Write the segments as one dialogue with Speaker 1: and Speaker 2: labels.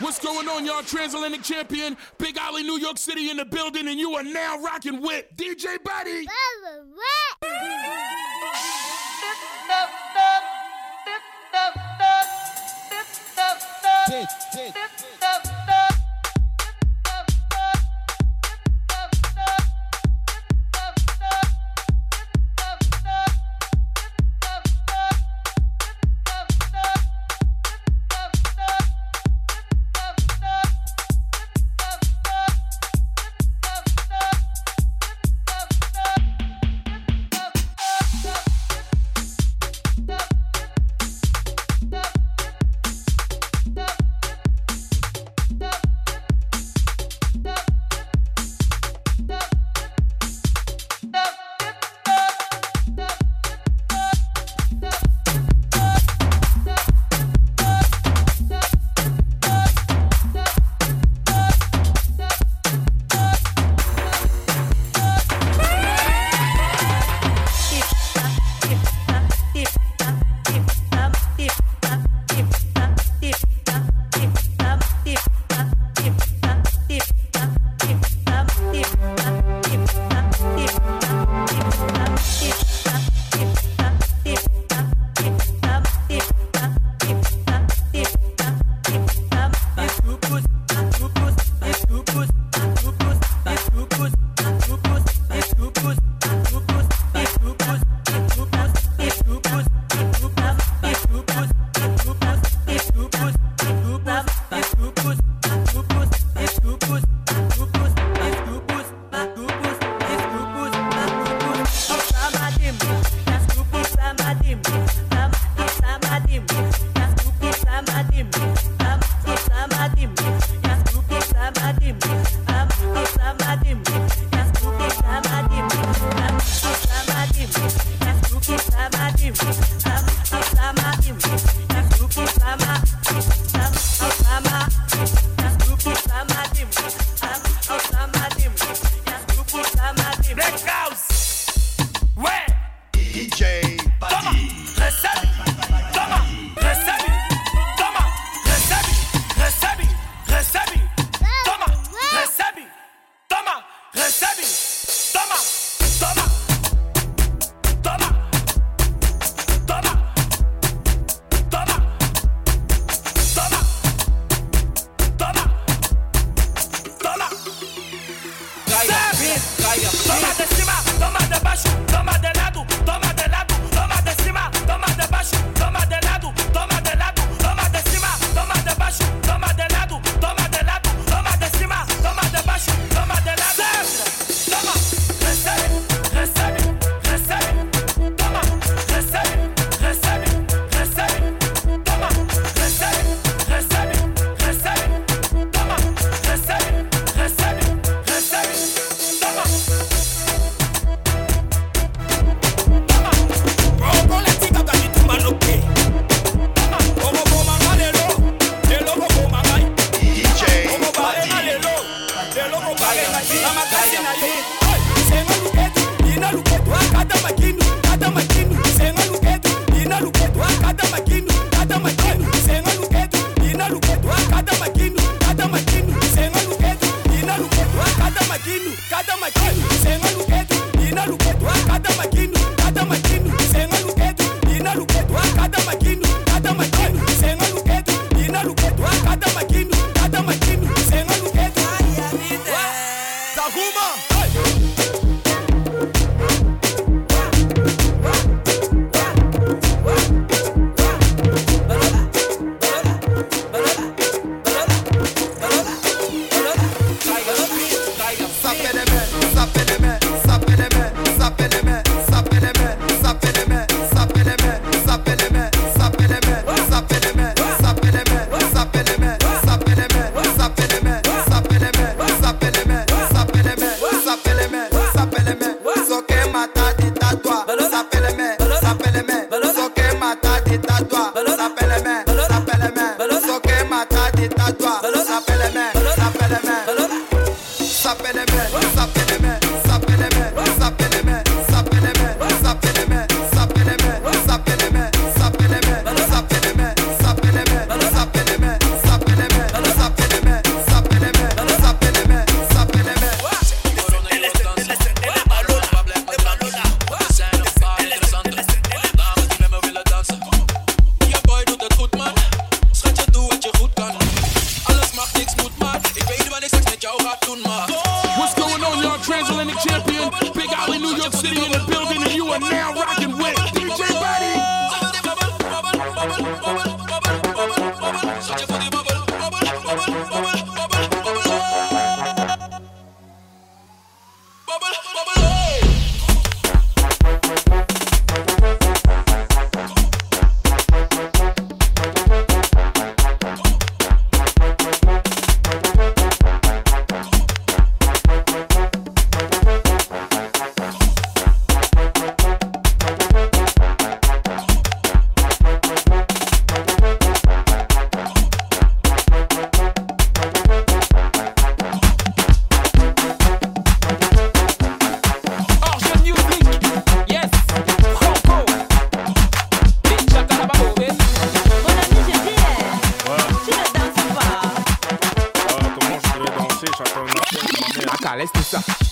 Speaker 1: What's going on, y'all? Transatlantic champion, Big Ali, New York City in the building, and you are now rocking with DJ
Speaker 2: Badi.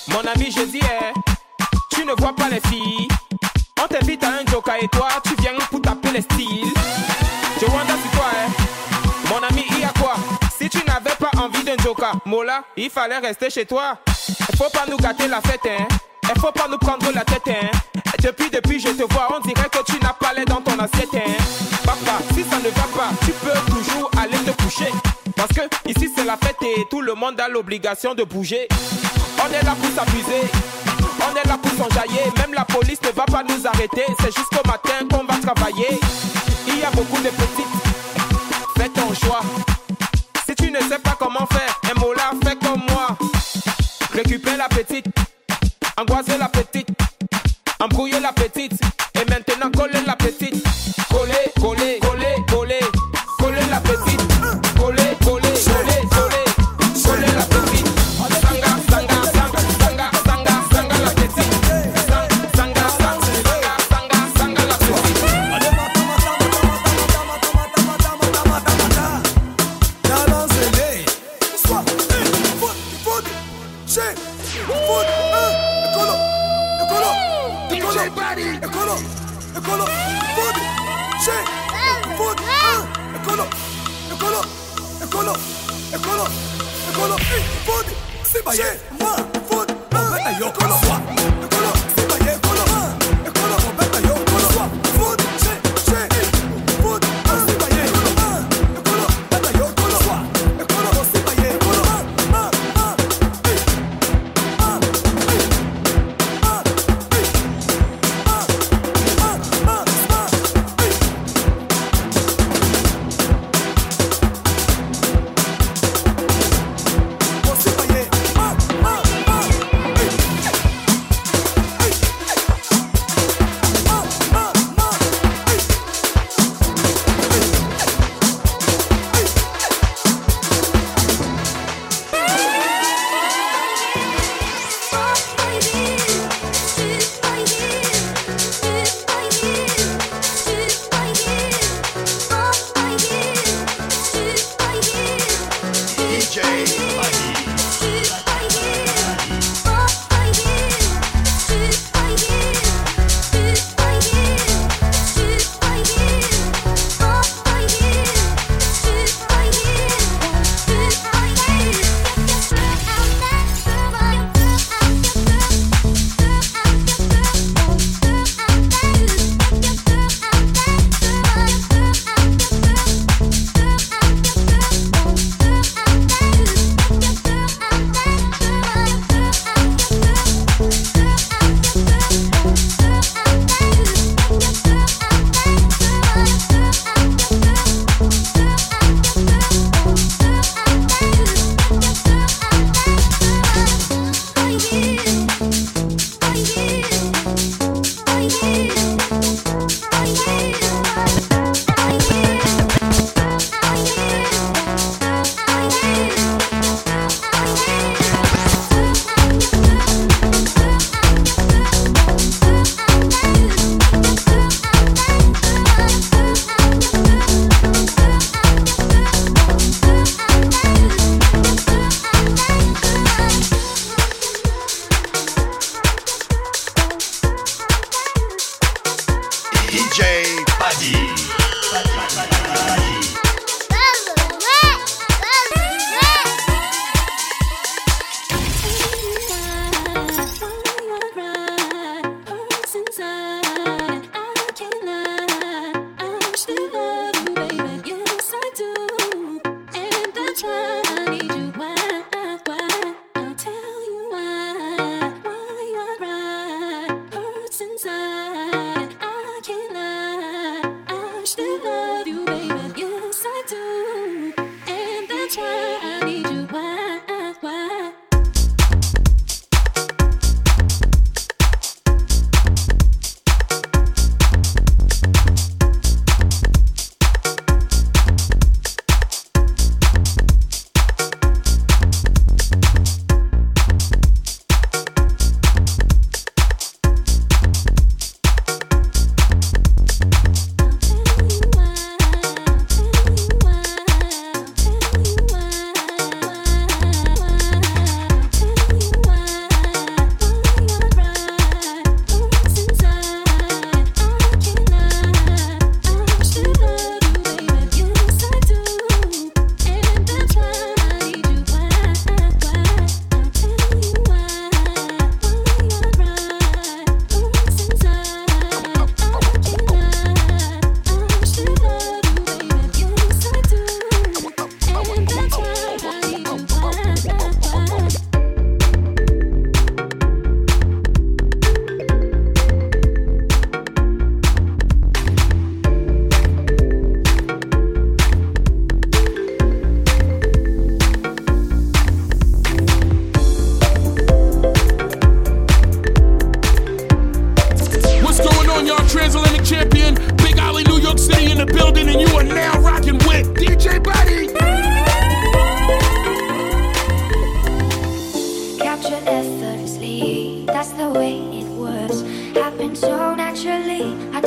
Speaker 2: Mon ami, je dis, eh, tu ne vois pas les filles. On t'invite à un joker et toi, tu viens pour taper les styles. Je wonder sur toi, eh. Mon ami, il y a quoi? Si tu n'avais pas envie d'un joker, Mola, il fallait rester chez toi. Faut pas nous gâter la fête, hein. Il faut pas nous prendre la tête, hein. Depuis, depuis, je te vois, on dirait que tu n'as pas l'air dans ton assiette, hein. Papa, si ça ne va pas, tu peux Parce que ici c'est la fête et tout le monde a l'obligation de bouger. On est là pour s'amuser, on est là pour s'enjailler. Même la police ne va pas nous arrêter, c'est jusqu'au matin qu'on va travailler. Il y a beaucoup de petites, fais ton choix. Si tu ne sais pas comment faire, un mot là, fais comme moi. Récupère la petite, angoisser la petite, embrouiller la petite, colo, e colo, e colo, e fodi, se baie, ma, fodi, ma, e io colo, e colo,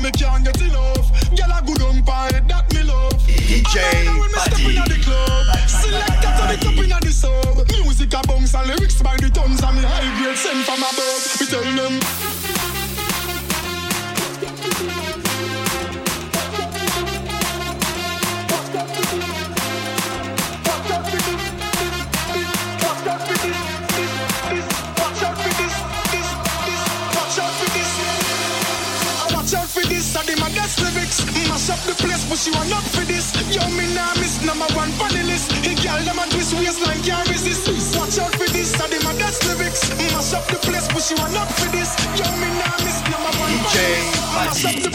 Speaker 3: And me can't get enough. Girl a good on pie, that me love.
Speaker 4: DJ
Speaker 3: And when me step inna the club, select to the top inna the sub. Music a bounce and lyrics by the tons and me high grade sent from above. Me tell them. Mash up the place, but you are not for this. Yo, me nah miss number one on the list. Hey, girl, them a twist waistline, can't resist. Watch out for this, I my best lyrics. Mash up the place, but you are not for this. Yo, me nah miss number one on the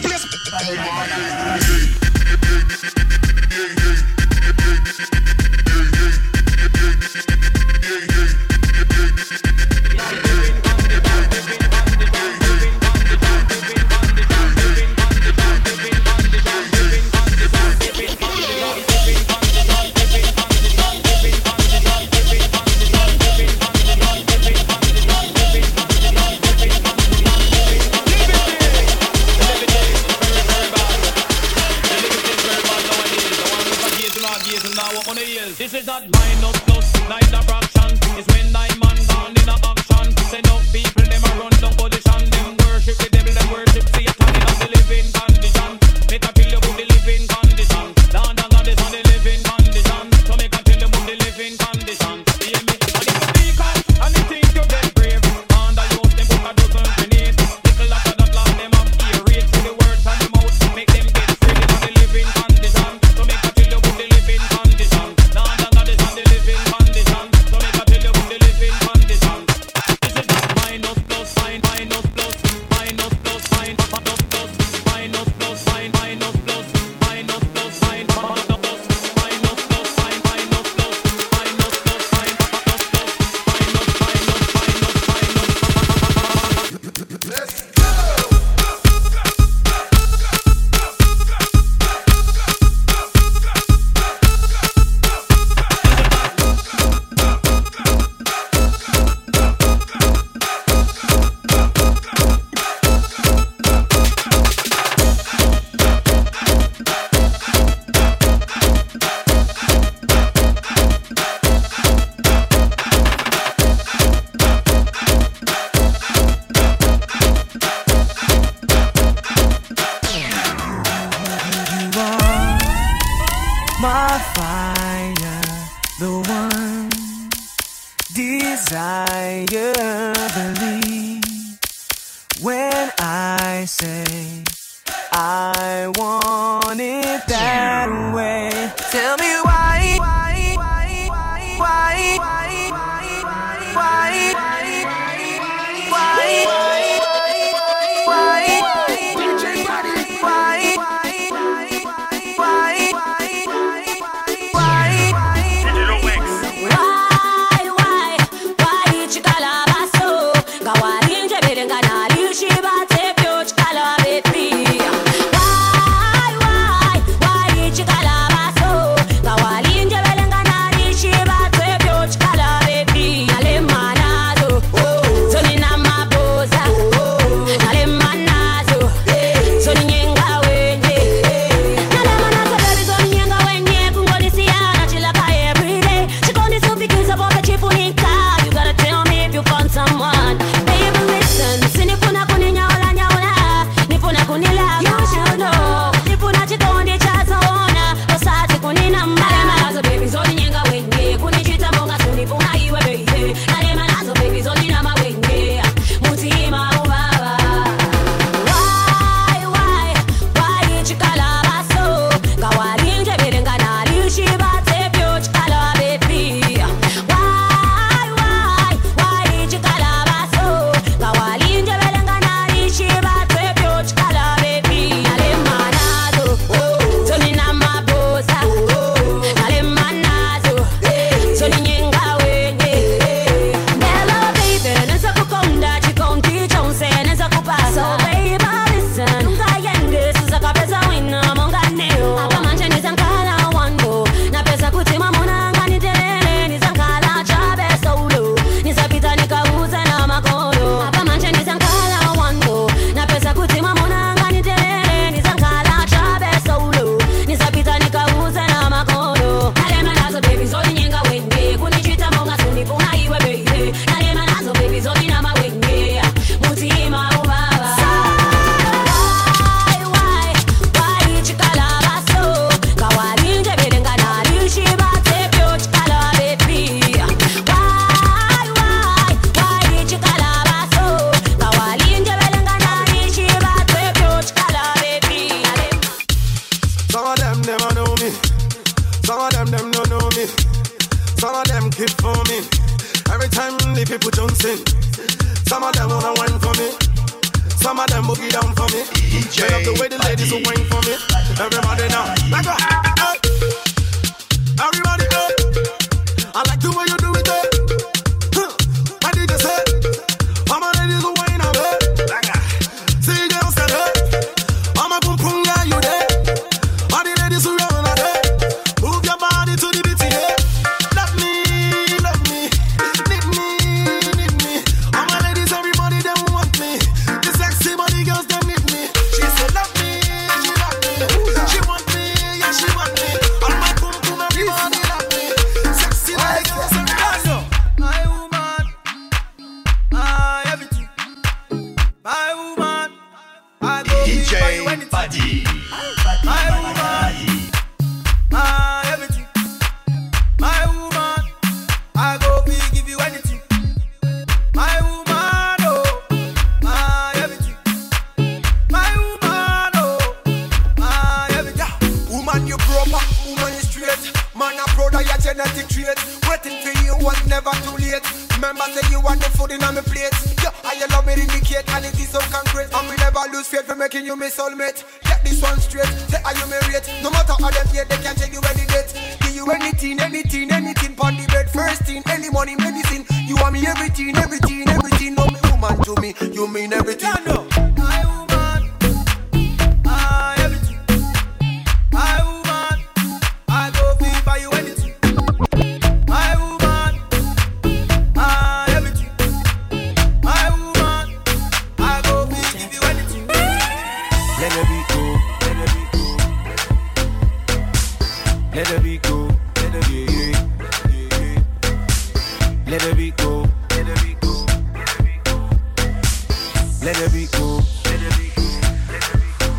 Speaker 4: let it
Speaker 5: be
Speaker 4: cool. Let it
Speaker 5: be cool.
Speaker 2: Let it be
Speaker 6: cool.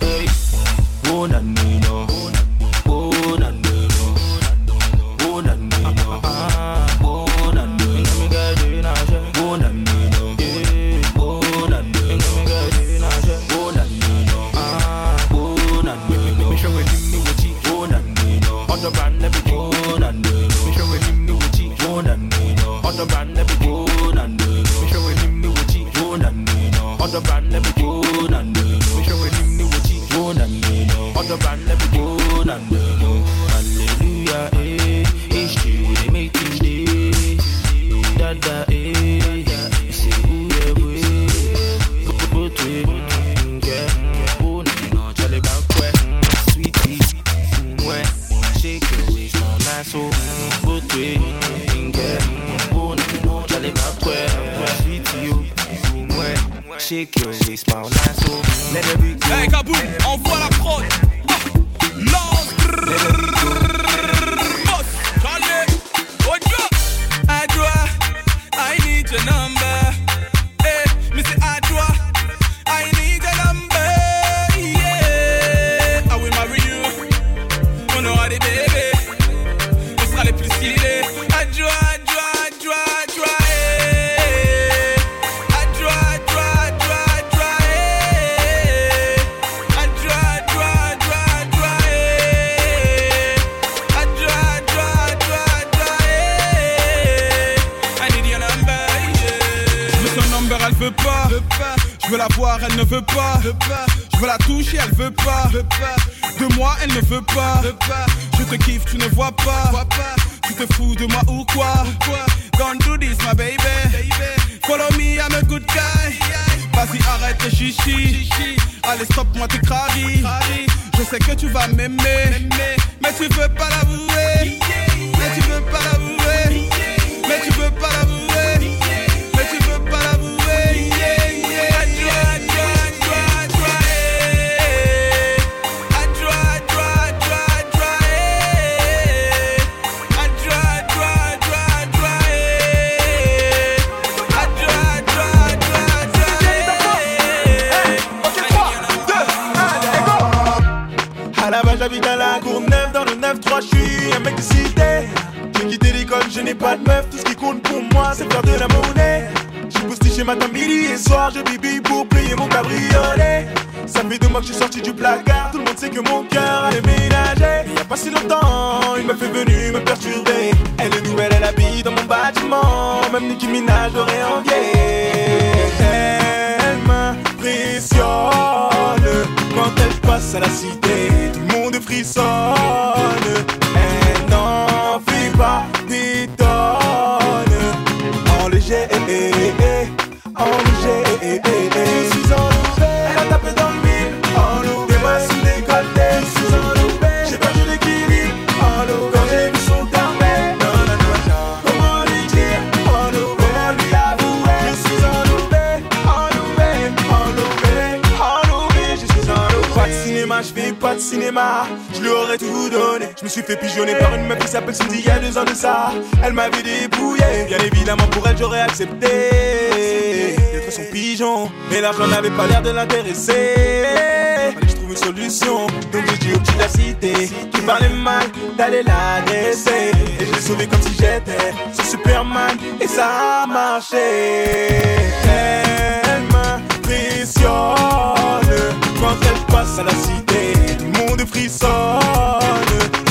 Speaker 6: Hey, won't I need? elle ne veut pas. Je veux la toucher, elle veut pas. De moi, elle ne veut pas. Je te kiffe, tu ne vois pas. Tu te fous de moi ou quoi? Don't do this, my baby. Follow me, I'm a good guy. Vas-y, arrête les chichis. Allez, stop, moi tes craries. Je sais que tu vas m'aimer. Mais tu veux pas l'avouer. Mais tu veux pas l'avouer. Mais tu veux pas l'avouer.
Speaker 7: J'ai quitté l'école, je n'ai pas de meuf. Tout ce qui compte pour moi, c'est faire de la monnaie. J'ai posté chez matin, midi et soir. Je bibi pour payer mon cabriolet. Ça fait deux mois que je suis sorti du placard. Tout le monde sait que mon cœur a déménagé. Il a pas si longtemps, une meuf est venue me perturber. Elle est nouvelle, elle habite dans mon bâtiment. Même Nicki Minaj l'aurait envié. Elle m'impressionne quand elle passe à la cité. Tout le monde frissonne. Suis fait pigeonner par une meuf qui s'appelle Cindy il y a deux ans de ça. Elle m'avait dépouillé. Bien évidemment, pour elle, j'aurais accepté d'être son pigeon. Mais l'argent n'avait pas l'air de l'intéresser. Fallait que je trouve une solution. Donc j'ai dit au petit de la cité qui parlait mal d'aller l'agresser. Et je l'ai sauvé comme si j'étais ce Superman. Et ça a marché. Elle m'impressionne quand elle passe à la cité. Tout le monde frissonne.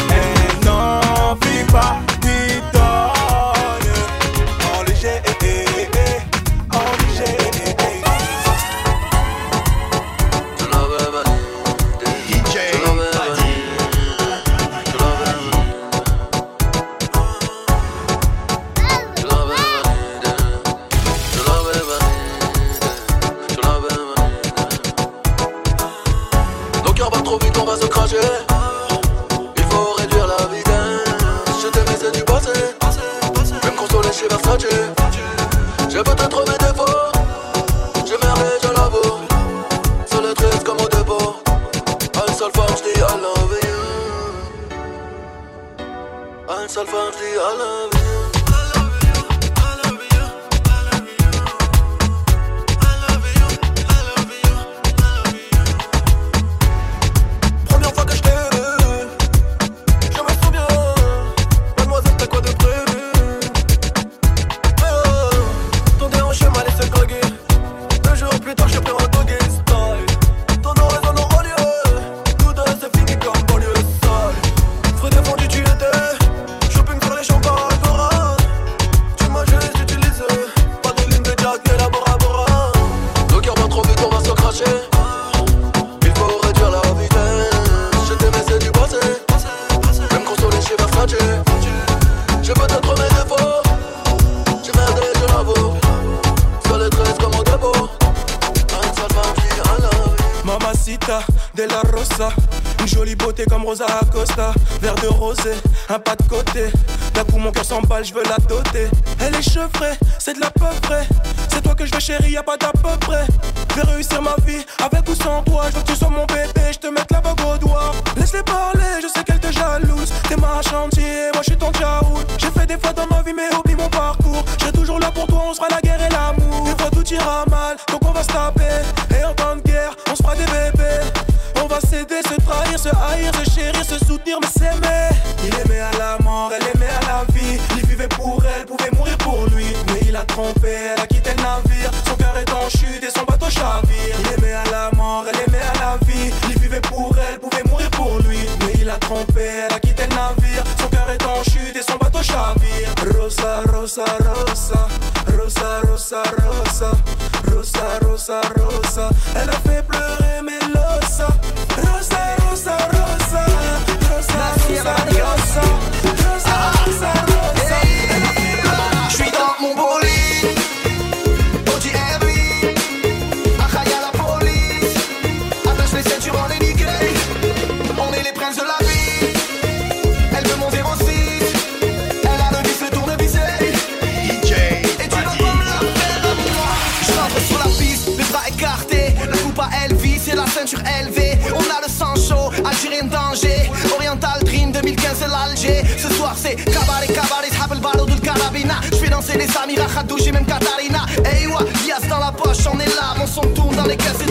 Speaker 7: N'en
Speaker 8: passé. Même consoler chez Versace. J'ai peut-être mes défauts. J'ai merdé, je l'avoue. Sur le triste comme au dépôt. Une seule fois, je dis I love you. Une seule fois, je dis I love you. Je
Speaker 7: veux la doter. Elle est chevrée, c'est de la peu près. C'est toi que je veux chérie, y'a pas d'à peu près. Je vais réussir ma vie, avec ou sans toi. Je veux que tu sois mon bébé, je te mette la bague au doigt. Laisse-les parler, je sais qu'elle te jalouse. T'es ma chantier, moi je suis ton tchaout J'ai fait des fois dans ma vie mais oublie mon parcours. Je toujours là pour toi, on sera la guerre et l'amour. Des fois tout ira mal, donc on va se taper. Et en temps de guerre, on se fera des bébés. On va s'aider, se trahir, se haïr, se chérir, se soutenir, mais s'aimer Mais
Speaker 8: Danser les Samira, Khadouji, même Katarina. Ouais, Diaz dans la poche, on est là. Mon son tourne dans les caisses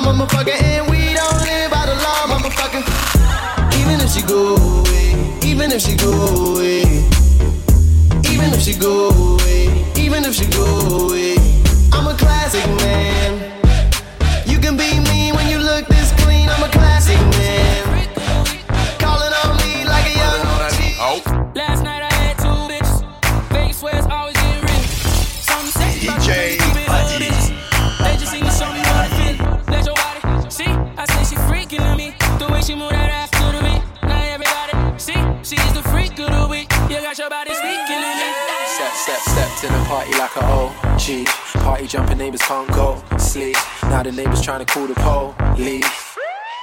Speaker 9: motherfucker, and we don't live by the law, motherfucker. Even if she go away, even if she go away, even if she go away, even if she go away, I'm a classic man.
Speaker 10: Party like a OG. Party jumping neighbors can't go sleep. Now the neighbors trying to call the police.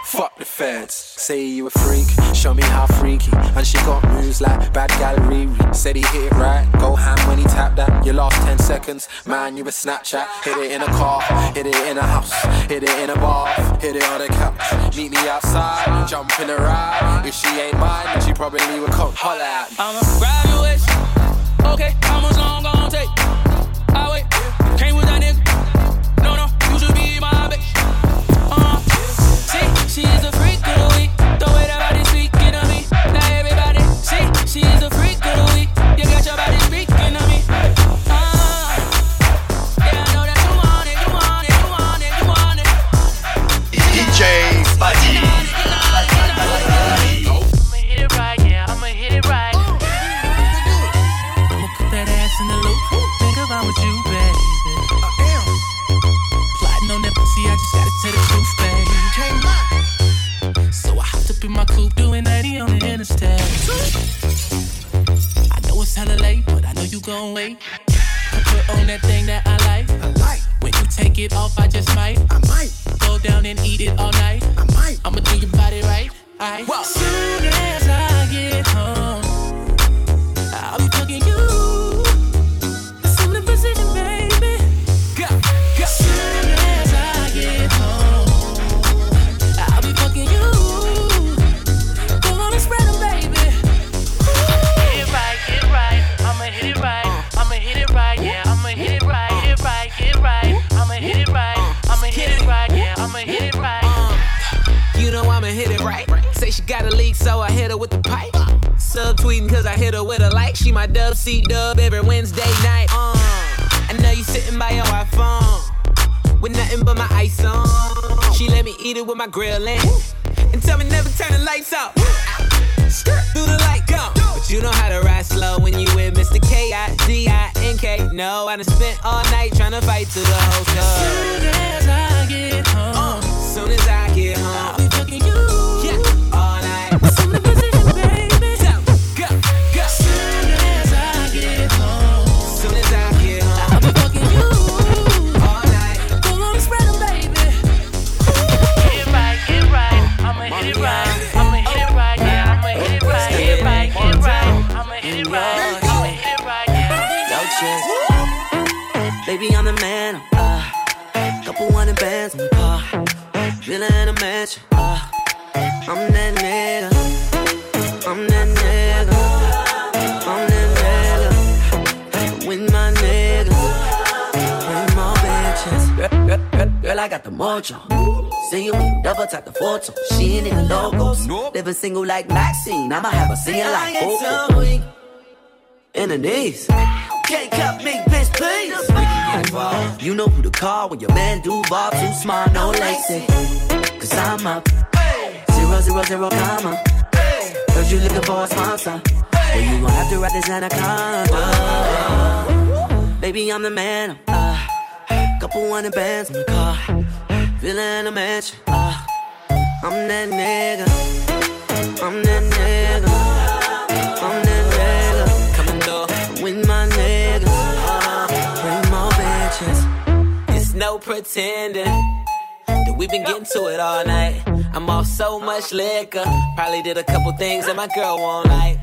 Speaker 10: Fuck the feds. Say you a freak, show me how freaky. And she got moves like bad gallery. Said he hit it right, go ham when he tapped that. You lost 10 seconds, man, you a Snapchat. Hit it in a car, hit it in a house, hit it in a bar, hit it on a couch. Meet me outside, jump in a ride. If she ain't mine, then she probably would come holler at me.
Speaker 11: I'm a graduation, okay, I'm long gone take. I wait. swords out the
Speaker 12: photo. She ain't even logos. Nope. Living single like Maxine. I'ma have a singing like Coco. In the knees. Can't cut me, bitch, please. You know who to call when your man do bob too small, no lacy. Cause I'm up. Zero, zero, zero, comma. Heard you looking for a sponsor. Well, you gon' have to write this anaconda. Baby, I'm the man. Uh, couple hundred bands in the car. Feeling a match. Uh, I'm that nigga. I'm that nigga. I'm that nigga. Coming through with my niggas. Uh, bring more bitches.
Speaker 13: It's no pretending that we've been getting to it all night. I'm off so much liquor. Probably did a couple things that my girl won't like.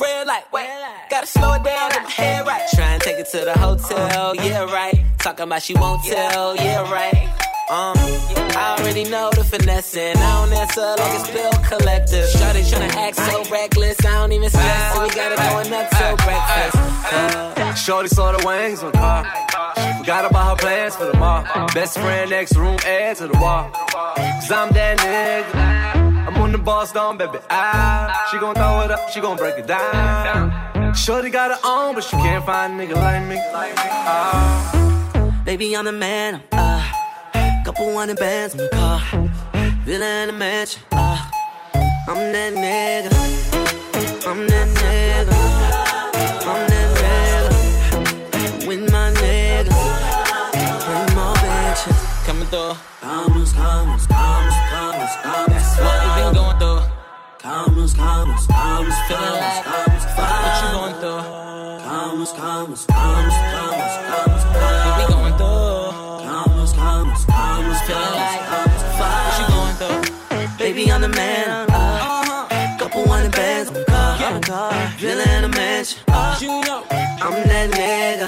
Speaker 13: Red light, wait, gotta slow it down, get my head right. Try and take it to the hotel, yeah, right. Talking about she won't tell, yeah, right. Um, I already know the finesse, and I don't answer like it's bill collector. Shawty tryna act so reckless, I don't even stress, so we gotta go up till breakfast. Uh,
Speaker 14: Shorty saw the wings on car. Forgot about her plans for the mall. Best friend next room, add to the wall. Cause I'm that nigga. I'm on the boss down, baby. Ah, she gon' throw it up, she gon' break it down. Shorty got her own, but she can't find a nigga like me. Ah.
Speaker 12: Baby, I'm the man. Uh, couple hundred bands in the car. Villa in mansion. Uh, I'm that nigga. I'm that nigga. I'm that nigga. With my niggas. Bring more bitches.
Speaker 13: coming through.
Speaker 12: Commas, commas, commas, commas, commas.
Speaker 13: What you been going through?
Speaker 12: Commas, commas, commas, commas, commas,
Speaker 13: what you going through?
Speaker 12: Commas, commas, commas, commas, commas,
Speaker 13: You know,
Speaker 12: I'm that nigga.